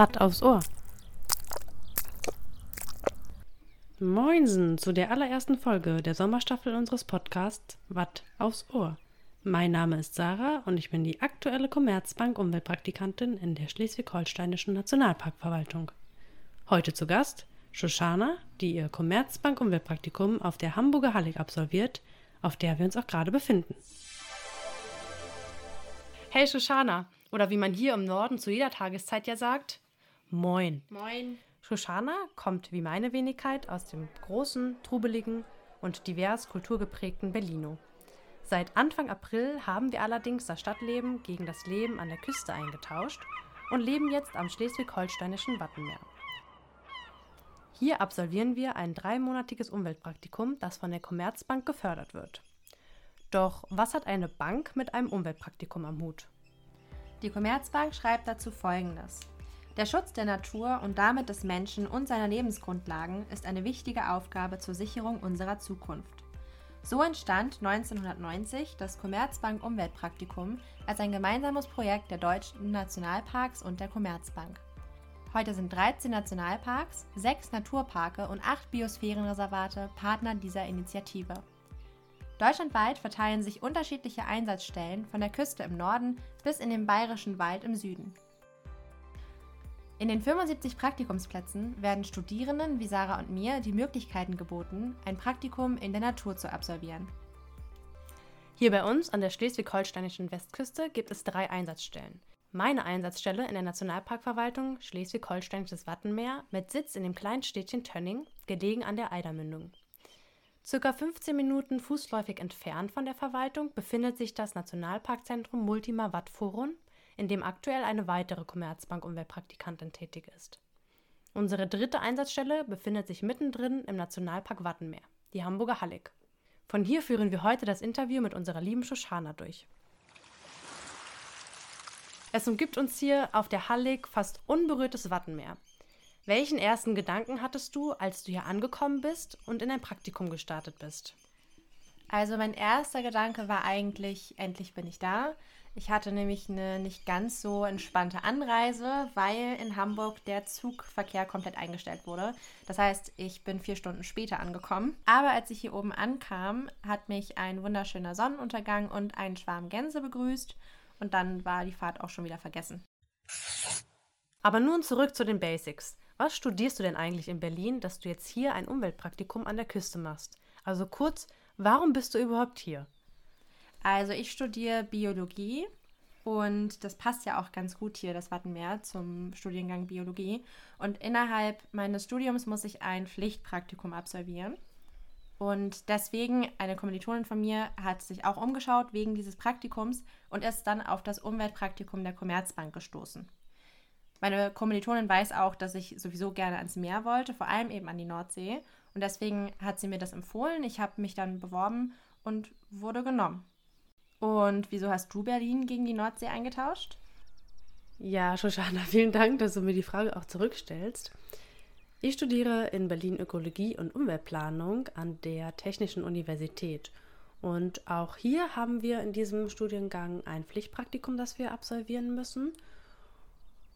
Watt aufs Ohr. Moinsen zu der allerersten Folge der Sommerstaffel unseres Podcasts Watt aufs Ohr. Mein Name ist Sarah und ich bin die aktuelle Commerzbank Umweltpraktikantin in der Schleswig-Holsteinischen Nationalparkverwaltung. Heute zu Gast Shoshana, die ihr Commerzbank Umweltpraktikum auf der Hamburger Hallig absolviert, auf der wir uns auch gerade befinden. Hey Shoshana, oder wie man hier im Norden zu jeder Tageszeit ja sagt, Moin. Moin. Shoshana kommt wie meine Wenigkeit aus dem großen, trubeligen und divers kulturgeprägten Berlino. Seit Anfang April haben wir allerdings das Stadtleben gegen das Leben an der Küste eingetauscht und leben jetzt am schleswig-holsteinischen Wattenmeer. Hier absolvieren wir ein dreimonatiges Umweltpraktikum, das von der Commerzbank gefördert wird. Doch was hat eine Bank mit einem Umweltpraktikum am Hut? Die Commerzbank schreibt dazu Folgendes. Der Schutz der Natur und damit des Menschen und seiner Lebensgrundlagen ist eine wichtige Aufgabe zur Sicherung unserer Zukunft. So entstand 1990 das Commerzbank Umweltpraktikum als ein gemeinsames Projekt der deutschen Nationalparks und der Commerzbank. Heute sind 13 Nationalparks, 6 Naturparke und 8 Biosphärenreservate Partner dieser Initiative. Deutschlandweit verteilen sich unterschiedliche Einsatzstellen von der Küste im Norden bis in den bayerischen Wald im Süden. In den 75 Praktikumsplätzen werden Studierenden wie Sarah und mir die Möglichkeiten geboten, ein Praktikum in der Natur zu absolvieren. Hier bei uns an der schleswig-holsteinischen Westküste gibt es drei Einsatzstellen. Meine Einsatzstelle in der Nationalparkverwaltung Schleswig-Holsteinisches Wattenmeer mit Sitz in dem kleinen Städtchen Tönning, gelegen an der Eidermündung. Circa 15 Minuten fußläufig entfernt von der Verwaltung befindet sich das Nationalparkzentrum Multima Watt Forum, in dem aktuell eine weitere Commerzbank Umweltpraktikantin tätig ist. Unsere dritte Einsatzstelle befindet sich mittendrin im Nationalpark Wattenmeer, die Hamburger Hallig. Von hier führen wir heute das Interview mit unserer lieben Shoshana durch. Es umgibt uns hier auf der Hallig fast unberührtes Wattenmeer. Welchen ersten Gedanken hattest du, als du hier angekommen bist und in ein Praktikum gestartet bist? Also mein erster Gedanke war eigentlich, endlich bin ich da. Ich hatte nämlich eine nicht ganz so entspannte Anreise, weil in Hamburg der Zugverkehr komplett eingestellt wurde. Das heißt, ich bin vier Stunden später angekommen. Aber als ich hier oben ankam, hat mich ein wunderschöner Sonnenuntergang und ein Schwarm Gänse begrüßt. Und dann war die Fahrt auch schon wieder vergessen. Aber nun zurück zu den Basics. Was studierst du denn eigentlich in Berlin, dass du jetzt hier ein Umweltpraktikum an der Küste machst? Also kurz, warum bist du überhaupt hier? Also ich studiere Biologie und das passt ja auch ganz gut hier, das Wattenmeer, zum Studiengang Biologie. Und innerhalb meines Studiums muss ich ein Pflichtpraktikum absolvieren. Und deswegen, eine Kommilitonin von mir hat sich auch umgeschaut wegen dieses Praktikums und ist dann auf das Umweltpraktikum der Commerzbank gestoßen. Meine Kommilitonin weiß auch, dass ich sowieso gerne ans Meer wollte, vor allem eben an die Nordsee. Und deswegen hat sie mir das empfohlen. Ich habe mich dann beworben und wurde genommen. Und wieso hast du Berlin gegen die Nordsee eingetauscht? Ja, Shoshana, vielen Dank, dass du mir die Frage auch zurückstellst. Ich studiere in Berlin Ökologie und Umweltplanung an der Technischen Universität. Und auch hier haben wir in diesem Studiengang ein Pflichtpraktikum, das wir absolvieren müssen.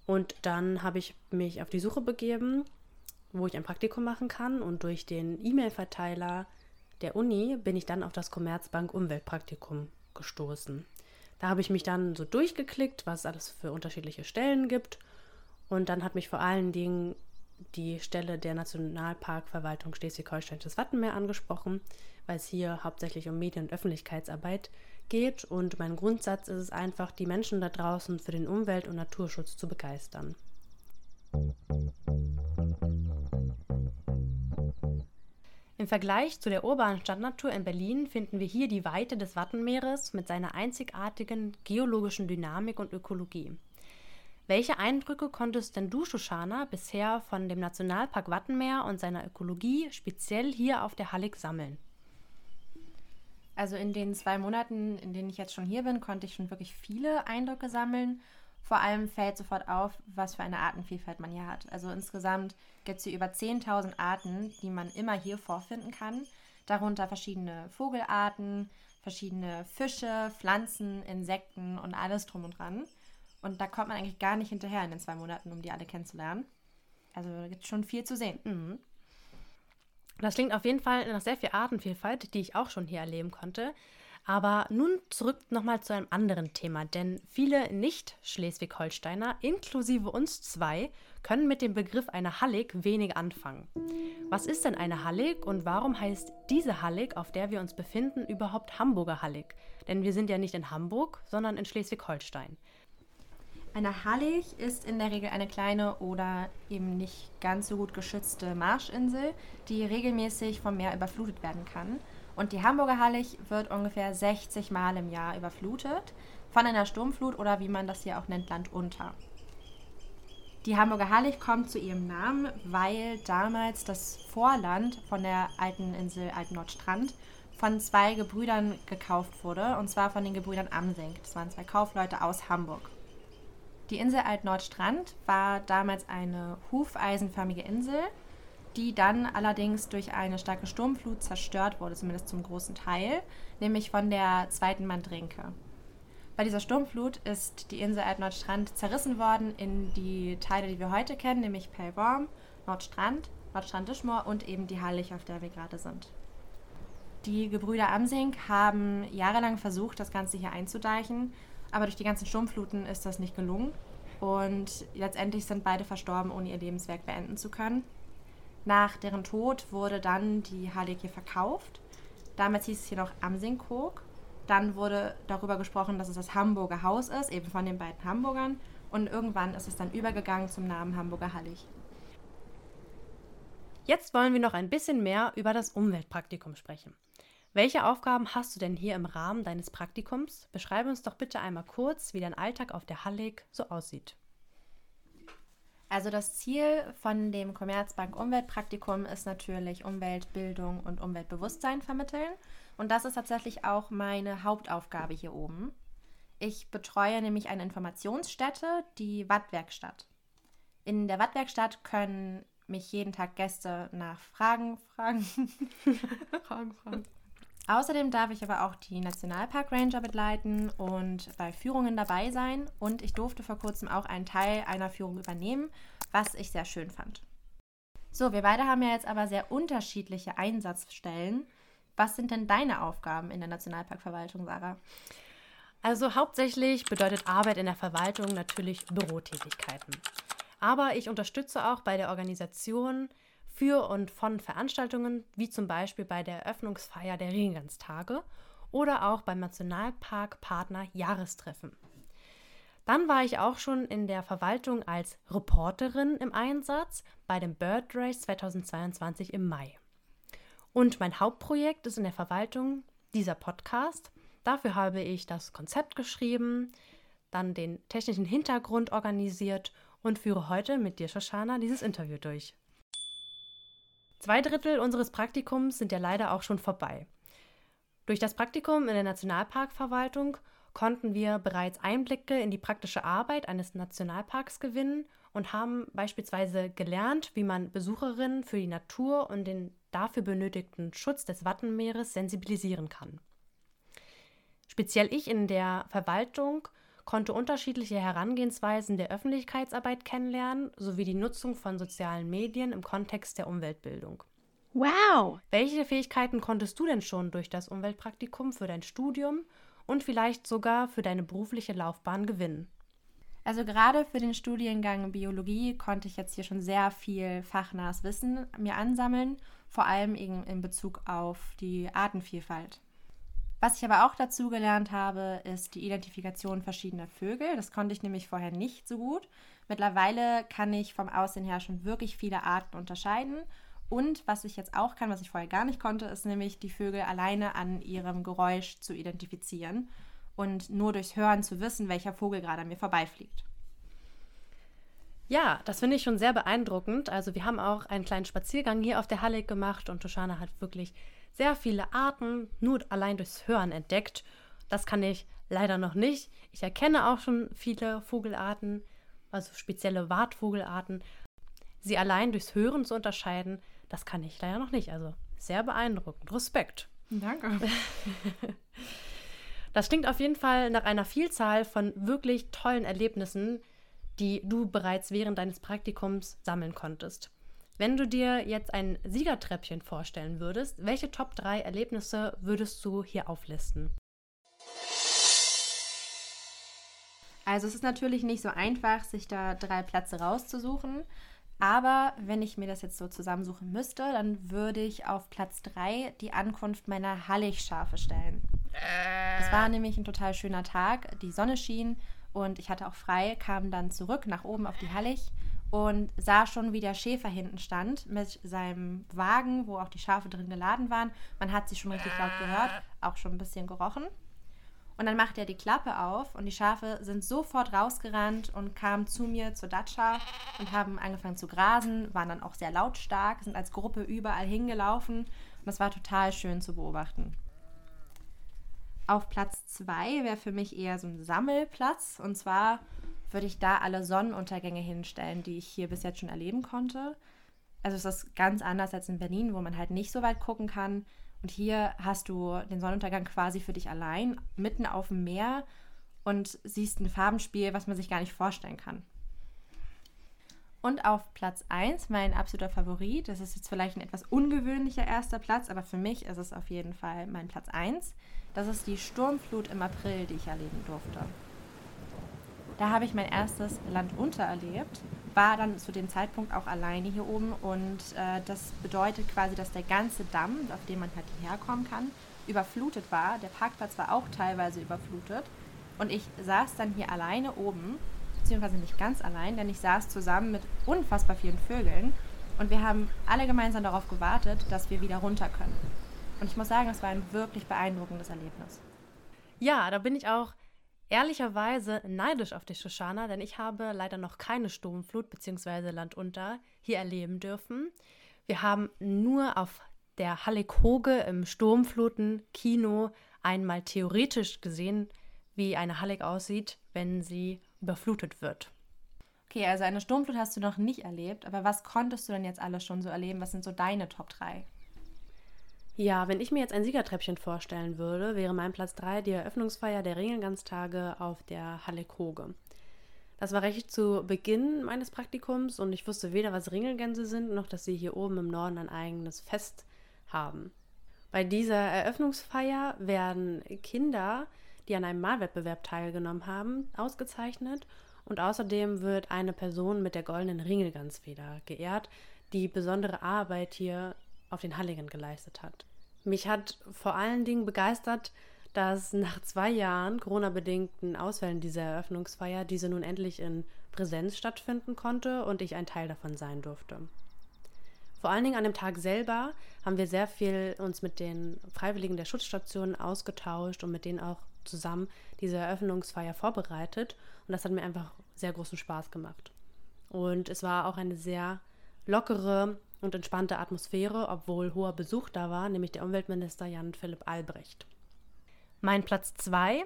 Und dann habe ich mich auf die Suche begeben, wo ich ein Praktikum machen kann. Und durch den E-Mail-Verteiler der Uni bin ich dann auf das Commerzbank Umweltpraktikum gestoßen. Da habe ich mich dann so durchgeklickt, was es alles für unterschiedliche Stellen gibt. Und dann hat mich vor allen Dingen die Stelle der Nationalparkverwaltung Schleswig-Holstein-Wattenmeer Wattenmeer angesprochen, weil es hier hauptsächlich um Medien- und Öffentlichkeitsarbeit geht und mein Grundsatz ist es einfach, die Menschen da draußen für den Umwelt- und Naturschutz zu begeistern. Im Vergleich zu der urbanen Stadtnatur in Berlin finden wir hier die Weite des Wattenmeeres mit seiner einzigartigen geologischen Dynamik und Ökologie. Welche Eindrücke konntest denn du, Shoshana, bisher von dem Nationalpark Wattenmeer und seiner Ökologie speziell hier auf der Hallig sammeln? Also in den zwei Monaten, in denen ich jetzt schon hier bin, konnte ich schon wirklich viele Eindrücke sammeln. Vor allem fällt sofort auf, was für eine Artenvielfalt man hier hat. Also insgesamt gibt es hier über 10.000 Arten, die man immer hier vorfinden kann. Darunter verschiedene Vogelarten, verschiedene Fische, Pflanzen, Insekten und alles drum und dran. Und da kommt man eigentlich gar nicht hinterher in den zwei Monaten, um die alle kennenzulernen. Also da gibt es schon viel zu sehen. Mhm. Das klingt auf jeden Fall nach sehr viel Artenvielfalt, die ich auch schon hier erleben konnte. Aber nun zurück nochmal zu einem anderen Thema, denn viele Nicht-Schleswig-Holsteiner, inklusive uns zwei, können mit dem Begriff einer Hallig wenig anfangen. Was ist denn eine Hallig und warum heißt diese Hallig, auf der wir uns befinden, überhaupt Hamburger Hallig? Denn wir sind ja nicht in Hamburg, sondern in Schleswig-Holstein. Eine Hallig ist in der Regel eine kleine oder eben nicht ganz so gut geschützte Marschinsel, die regelmäßig vom Meer überflutet werden kann. Und die Hamburger Hallig wird ungefähr 60 Mal im Jahr überflutet von einer Sturmflut oder wie man das hier auch nennt, landunter. Die Hamburger Hallig kommt zu ihrem Namen, weil damals das Vorland von der alten Insel Altnordstrand von zwei Gebrüdern gekauft wurde, und zwar von den Gebrüdern Amsink. Das waren zwei Kaufleute aus Hamburg. Die Insel Altnordstrand war damals eine hufeisenförmige Insel, die dann allerdings durch eine starke Sturmflut zerstört wurde, zumindest zum großen Teil, nämlich von der zweiten Mandrinke. Bei dieser Sturmflut ist die Insel Altnordstrand zerrissen worden in die Teile, die wir heute kennen, nämlich Pellworm, Nordstrand, Nordstrand-Dischmoor und eben die Hallig, auf der wir gerade sind. Die Gebrüder Amsing haben jahrelang versucht, das Ganze hier einzudeichen aber durch die ganzen Sturmfluten ist das nicht gelungen. Und letztendlich sind beide verstorben, ohne ihr Lebenswerk beenden zu können. Nach deren Tod wurde dann die Hallig verkauft. Damals hieß es hier noch Amsingkog. Dann wurde darüber gesprochen, dass es das Hamburger Haus ist, eben von den beiden Hamburgern. Und irgendwann ist es dann übergegangen zum Namen Hamburger Hallig. Jetzt wollen wir noch ein bisschen mehr über das Umweltpraktikum sprechen. Welche Aufgaben hast du denn hier im Rahmen deines Praktikums? Beschreibe uns doch bitte einmal kurz, wie dein Alltag auf der Hallig so aussieht. Also das Ziel von dem Commerzbank Umweltpraktikum ist natürlich Umweltbildung und Umweltbewusstsein vermitteln. Und das ist tatsächlich auch meine Hauptaufgabe hier oben. Ich betreue nämlich eine Informationsstätte, die Wattwerkstatt. In der Wattwerkstatt können mich jeden Tag Gäste nach Fragen fragen. fragen, fragen. Außerdem darf ich aber auch die Nationalpark Ranger begleiten und bei Führungen dabei sein. Und ich durfte vor kurzem auch einen Teil einer Führung übernehmen, was ich sehr schön fand. So, wir beide haben ja jetzt aber sehr unterschiedliche Einsatzstellen. Was sind denn deine Aufgaben in der Nationalparkverwaltung, Sarah? Also hauptsächlich bedeutet Arbeit in der Verwaltung natürlich Bürotätigkeiten. Aber ich unterstütze auch bei der Organisation für und von Veranstaltungen, wie zum Beispiel bei der Eröffnungsfeier der Regenganztage oder auch beim Nationalpark Partner Jahrestreffen. Dann war ich auch schon in der Verwaltung als Reporterin im Einsatz bei dem Bird Race 2022 im Mai. Und mein Hauptprojekt ist in der Verwaltung dieser Podcast. Dafür habe ich das Konzept geschrieben, dann den technischen Hintergrund organisiert und führe heute mit dir, Shoshana, dieses Interview durch. Zwei Drittel unseres Praktikums sind ja leider auch schon vorbei. Durch das Praktikum in der Nationalparkverwaltung konnten wir bereits Einblicke in die praktische Arbeit eines Nationalparks gewinnen und haben beispielsweise gelernt, wie man Besucherinnen für die Natur und den dafür benötigten Schutz des Wattenmeeres sensibilisieren kann. Speziell ich in der Verwaltung konnte unterschiedliche Herangehensweisen der Öffentlichkeitsarbeit kennenlernen, sowie die Nutzung von sozialen Medien im Kontext der Umweltbildung. Wow! Welche Fähigkeiten konntest du denn schon durch das Umweltpraktikum für dein Studium und vielleicht sogar für deine berufliche Laufbahn gewinnen? Also gerade für den Studiengang Biologie konnte ich jetzt hier schon sehr viel fachnahes Wissen mir ansammeln, vor allem in Bezug auf die Artenvielfalt. Was ich aber auch dazu gelernt habe, ist die Identifikation verschiedener Vögel. Das konnte ich nämlich vorher nicht so gut. Mittlerweile kann ich vom Aussehen her schon wirklich viele Arten unterscheiden. Und was ich jetzt auch kann, was ich vorher gar nicht konnte, ist nämlich die Vögel alleine an ihrem Geräusch zu identifizieren und nur durchs Hören zu wissen, welcher Vogel gerade an mir vorbeifliegt. Ja, das finde ich schon sehr beeindruckend. Also wir haben auch einen kleinen Spaziergang hier auf der Halle gemacht und Toshana hat wirklich sehr viele Arten nur allein durchs Hören entdeckt. Das kann ich leider noch nicht. Ich erkenne auch schon viele Vogelarten, also spezielle Wartvogelarten. Sie allein durchs Hören zu unterscheiden, das kann ich leider noch nicht. Also sehr beeindruckend. Respekt. Danke. Das klingt auf jeden Fall nach einer Vielzahl von wirklich tollen Erlebnissen, die du bereits während deines Praktikums sammeln konntest. Wenn du dir jetzt ein Siegertreppchen vorstellen würdest, welche Top 3 Erlebnisse würdest du hier auflisten? Also es ist natürlich nicht so einfach, sich da drei Plätze rauszusuchen. Aber wenn ich mir das jetzt so zusammensuchen müsste, dann würde ich auf Platz 3 die Ankunft meiner Hallig-Schafe stellen. Es war nämlich ein total schöner Tag. Die Sonne schien und ich hatte auch frei, kam dann zurück nach oben auf die Hallig und sah schon, wie der Schäfer hinten stand mit seinem Wagen, wo auch die Schafe drin geladen waren. Man hat sie schon richtig laut gehört, auch schon ein bisschen gerochen. Und dann macht er die Klappe auf und die Schafe sind sofort rausgerannt und kamen zu mir zur Datscha und haben angefangen zu grasen, waren dann auch sehr lautstark, sind als Gruppe überall hingelaufen und das war total schön zu beobachten. Auf Platz 2 wäre für mich eher so ein Sammelplatz und zwar würde ich da alle Sonnenuntergänge hinstellen, die ich hier bis jetzt schon erleben konnte. Also es ist ganz anders als in Berlin, wo man halt nicht so weit gucken kann. Und hier hast du den Sonnenuntergang quasi für dich allein, mitten auf dem Meer und siehst ein Farbenspiel, was man sich gar nicht vorstellen kann. Und auf Platz 1, mein absoluter Favorit, das ist jetzt vielleicht ein etwas ungewöhnlicher erster Platz, aber für mich ist es auf jeden Fall mein Platz 1. Das ist die Sturmflut im April, die ich erleben durfte. Da habe ich mein erstes Landunter erlebt, war dann zu dem Zeitpunkt auch alleine hier oben und äh, das bedeutet quasi, dass der ganze Damm, auf dem man halt hierher kommen kann, überflutet war. Der Parkplatz war auch teilweise überflutet und ich saß dann hier alleine oben, beziehungsweise nicht ganz allein, denn ich saß zusammen mit unfassbar vielen Vögeln und wir haben alle gemeinsam darauf gewartet, dass wir wieder runter können. Und ich muss sagen, es war ein wirklich beeindruckendes Erlebnis. Ja, da bin ich auch ehrlicherweise neidisch auf die Shoshana, denn ich habe leider noch keine Sturmflut bzw. Landunter hier erleben dürfen. Wir haben nur auf der Hallig-Hoge im Sturmfluten-Kino einmal theoretisch gesehen, wie eine Hallig aussieht, wenn sie überflutet wird. Okay, also eine Sturmflut hast du noch nicht erlebt, aber was konntest du denn jetzt alles schon so erleben? Was sind so deine Top 3? Ja, wenn ich mir jetzt ein Siegertreppchen vorstellen würde, wäre mein Platz 3 die Eröffnungsfeier der Ringelganztage auf der Halle Koge. Das war recht zu Beginn meines Praktikums und ich wusste weder, was Ringelgänse sind, noch dass sie hier oben im Norden ein eigenes Fest haben. Bei dieser Eröffnungsfeier werden Kinder, die an einem Malwettbewerb teilgenommen haben, ausgezeichnet und außerdem wird eine Person mit der goldenen Ringelgansfeder geehrt, die besondere Arbeit hier auf den Halligen geleistet hat. Mich hat vor allen Dingen begeistert, dass nach zwei Jahren Corona-bedingten Ausfällen dieser Eröffnungsfeier diese nun endlich in Präsenz stattfinden konnte und ich ein Teil davon sein durfte. Vor allen Dingen an dem Tag selber haben wir sehr viel uns mit den Freiwilligen der Schutzstation ausgetauscht und mit denen auch zusammen diese Eröffnungsfeier vorbereitet. Und das hat mir einfach sehr großen Spaß gemacht. Und es war auch eine sehr lockere und entspannte Atmosphäre, obwohl hoher Besuch da war, nämlich der Umweltminister Jan Philipp Albrecht. Mein Platz 2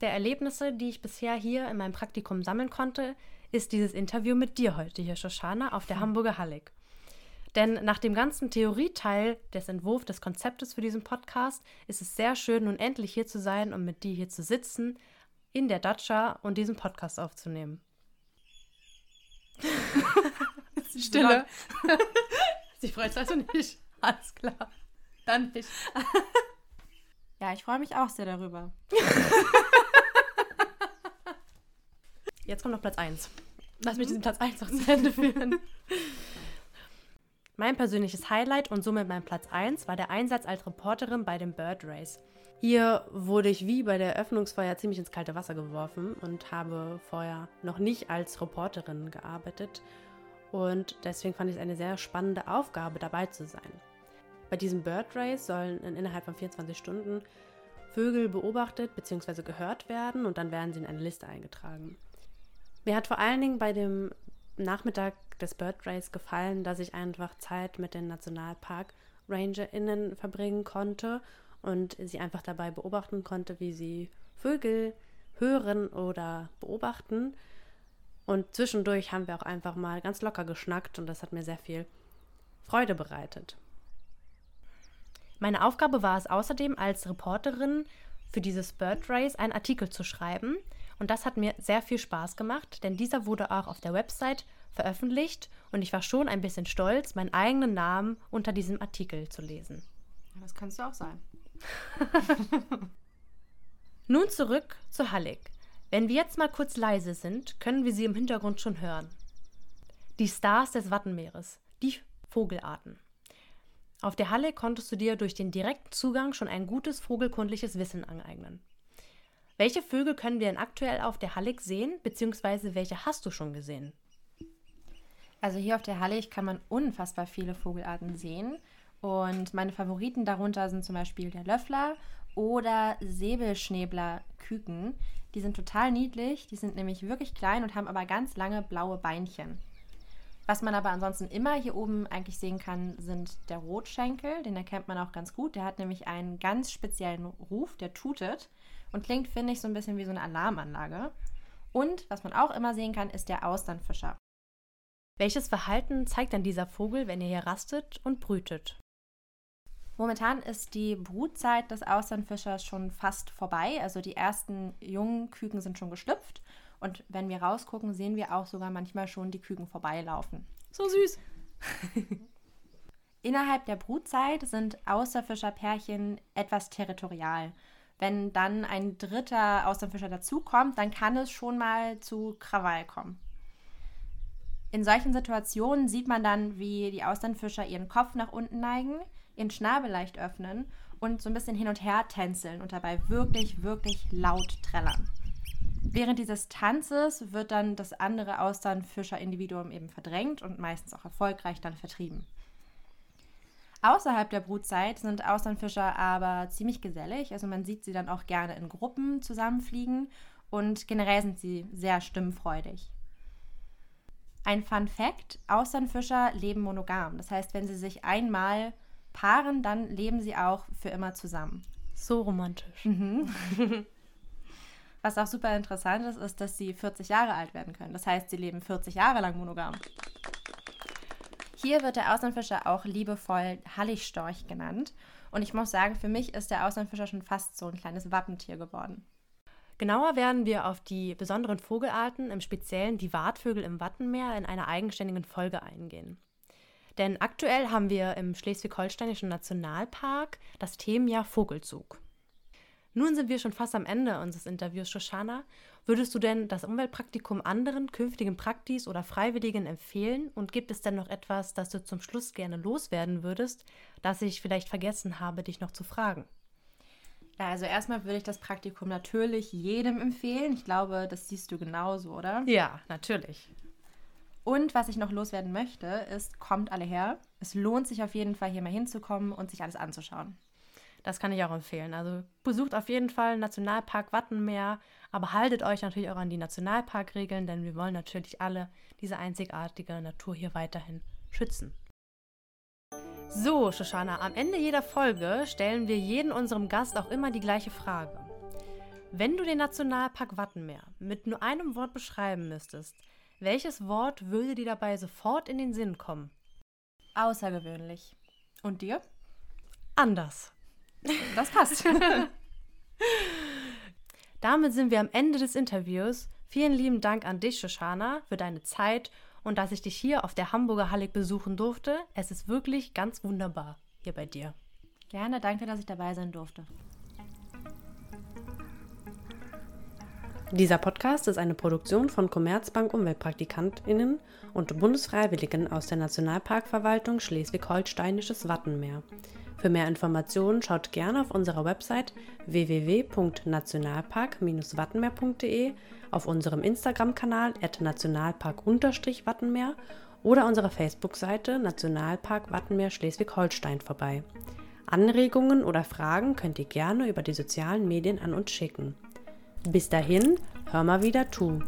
der Erlebnisse, die ich bisher hier in meinem Praktikum sammeln konnte, ist dieses Interview mit dir heute hier, Shoshana, auf der hm. Hamburger Hallig. Denn nach dem ganzen Theorieteil des Entwurfs des Konzeptes für diesen Podcast ist es sehr schön, nun endlich hier zu sein und mit dir hier zu sitzen, in der Datscha und diesen Podcast aufzunehmen. Stille. Sie freut sich also nicht. Alles klar. Dann nicht. Ja, ich freue mich auch sehr darüber. Jetzt kommt noch Platz 1. Lass mich diesen Platz 1 noch zu Ende führen. Mein persönliches Highlight und somit mein Platz 1 war der Einsatz als Reporterin bei dem Bird Race. Hier wurde ich wie bei der Eröffnungsfeier ziemlich ins kalte Wasser geworfen und habe vorher noch nicht als Reporterin gearbeitet und deswegen fand ich es eine sehr spannende Aufgabe, dabei zu sein. Bei diesem Bird Race sollen innerhalb von 24 Stunden Vögel beobachtet bzw. gehört werden und dann werden sie in eine Liste eingetragen. Mir hat vor allen Dingen bei dem Nachmittag des Bird Race gefallen, dass ich einfach Zeit mit den Nationalpark RangerInnen verbringen konnte und sie einfach dabei beobachten konnte, wie sie Vögel hören oder beobachten und zwischendurch haben wir auch einfach mal ganz locker geschnackt und das hat mir sehr viel Freude bereitet. Meine Aufgabe war es außerdem als Reporterin für dieses Bird Race einen Artikel zu schreiben. Und das hat mir sehr viel Spaß gemacht, denn dieser wurde auch auf der Website veröffentlicht und ich war schon ein bisschen stolz, meinen eigenen Namen unter diesem Artikel zu lesen. Das kannst du auch sein. Nun zurück zu Hallig. Wenn wir jetzt mal kurz leise sind, können wir sie im Hintergrund schon hören. Die Stars des Wattenmeeres, die Vogelarten. Auf der Halle konntest du dir durch den direkten Zugang schon ein gutes vogelkundliches Wissen aneignen. Welche Vögel können wir denn aktuell auf der Hallig sehen, beziehungsweise welche hast du schon gesehen? Also hier auf der Hallig kann man unfassbar viele Vogelarten sehen. Und meine Favoriten darunter sind zum Beispiel der Löffler oder Säbelschnäbler-Küken. Die sind total niedlich, die sind nämlich wirklich klein und haben aber ganz lange blaue Beinchen. Was man aber ansonsten immer hier oben eigentlich sehen kann, sind der Rotschenkel. Den erkennt man auch ganz gut. Der hat nämlich einen ganz speziellen Ruf, der tutet und klingt, finde ich, so ein bisschen wie so eine Alarmanlage. Und was man auch immer sehen kann, ist der Austernfischer. Welches Verhalten zeigt dann dieser Vogel, wenn er hier rastet und brütet? Momentan ist die Brutzeit des Austernfischers schon fast vorbei. Also die ersten jungen Küken sind schon geschlüpft. Und wenn wir rausgucken, sehen wir auch sogar manchmal schon die Küken vorbeilaufen. So süß. Innerhalb der Brutzeit sind Austerfischerpärchen etwas territorial. Wenn dann ein dritter Austernfischer dazukommt, dann kann es schon mal zu Krawall kommen. In solchen Situationen sieht man dann, wie die Austernfischer ihren Kopf nach unten neigen, ihren Schnabel leicht öffnen und so ein bisschen hin und her tänzeln und dabei wirklich, wirklich laut trällern. Während dieses Tanzes wird dann das andere Austernfischer-Individuum eben verdrängt und meistens auch erfolgreich dann vertrieben. Außerhalb der Brutzeit sind Austernfischer aber ziemlich gesellig, also man sieht sie dann auch gerne in Gruppen zusammenfliegen und generell sind sie sehr stimmfreudig. Ein Fun Fact: Austernfischer leben monogam. Das heißt, wenn sie sich einmal paaren, dann leben sie auch für immer zusammen. So romantisch. Mhm. Was auch super interessant ist, ist, dass sie 40 Jahre alt werden können. Das heißt, sie leben 40 Jahre lang monogam. Hier wird der Auslandfischer auch liebevoll Halligsstorch genannt. Und ich muss sagen, für mich ist der Auslandfischer schon fast so ein kleines Wappentier geworden. Genauer werden wir auf die besonderen Vogelarten, im Speziellen die Wartvögel im Wattenmeer, in einer eigenständigen Folge eingehen. Denn aktuell haben wir im Schleswig-Holsteinischen Nationalpark das Themenjahr Vogelzug. Nun sind wir schon fast am Ende unseres Interviews, Shoshana. Würdest du denn das Umweltpraktikum anderen künftigen Praktis oder Freiwilligen empfehlen? Und gibt es denn noch etwas, das du zum Schluss gerne loswerden würdest, das ich vielleicht vergessen habe, dich noch zu fragen? Ja, also erstmal würde ich das Praktikum natürlich jedem empfehlen. Ich glaube, das siehst du genauso, oder? Ja, natürlich. Und was ich noch loswerden möchte, ist, kommt alle her. Es lohnt sich auf jeden Fall, hier mal hinzukommen und sich alles anzuschauen. Das kann ich auch empfehlen. Also besucht auf jeden Fall Nationalpark Wattenmeer, aber haltet euch natürlich auch an die Nationalparkregeln, denn wir wollen natürlich alle diese einzigartige Natur hier weiterhin schützen. So, Shoshana, am Ende jeder Folge stellen wir jedem unserem Gast auch immer die gleiche Frage. Wenn du den Nationalpark Wattenmeer mit nur einem Wort beschreiben müsstest, welches Wort würde dir dabei sofort in den Sinn kommen? Außergewöhnlich. Und dir? Anders. Das passt. Damit sind wir am Ende des Interviews. Vielen lieben Dank an dich, Shoshana, für deine Zeit und dass ich dich hier auf der Hamburger Hallig besuchen durfte. Es ist wirklich ganz wunderbar hier bei dir. Gerne, danke, dass ich dabei sein durfte. Dieser Podcast ist eine Produktion von Commerzbank Umweltpraktikantinnen und Bundesfreiwilligen aus der Nationalparkverwaltung Schleswig-Holsteinisches Wattenmeer. Für mehr Informationen schaut gerne auf unserer Website www.nationalpark-wattenmeer.de, auf unserem Instagram-Kanal nationalpark-wattenmeer oder unserer Facebook-Seite Nationalpark Wattenmeer Schleswig-Holstein vorbei. Anregungen oder Fragen könnt ihr gerne über die sozialen Medien an uns schicken. Bis dahin, hör mal wieder zu.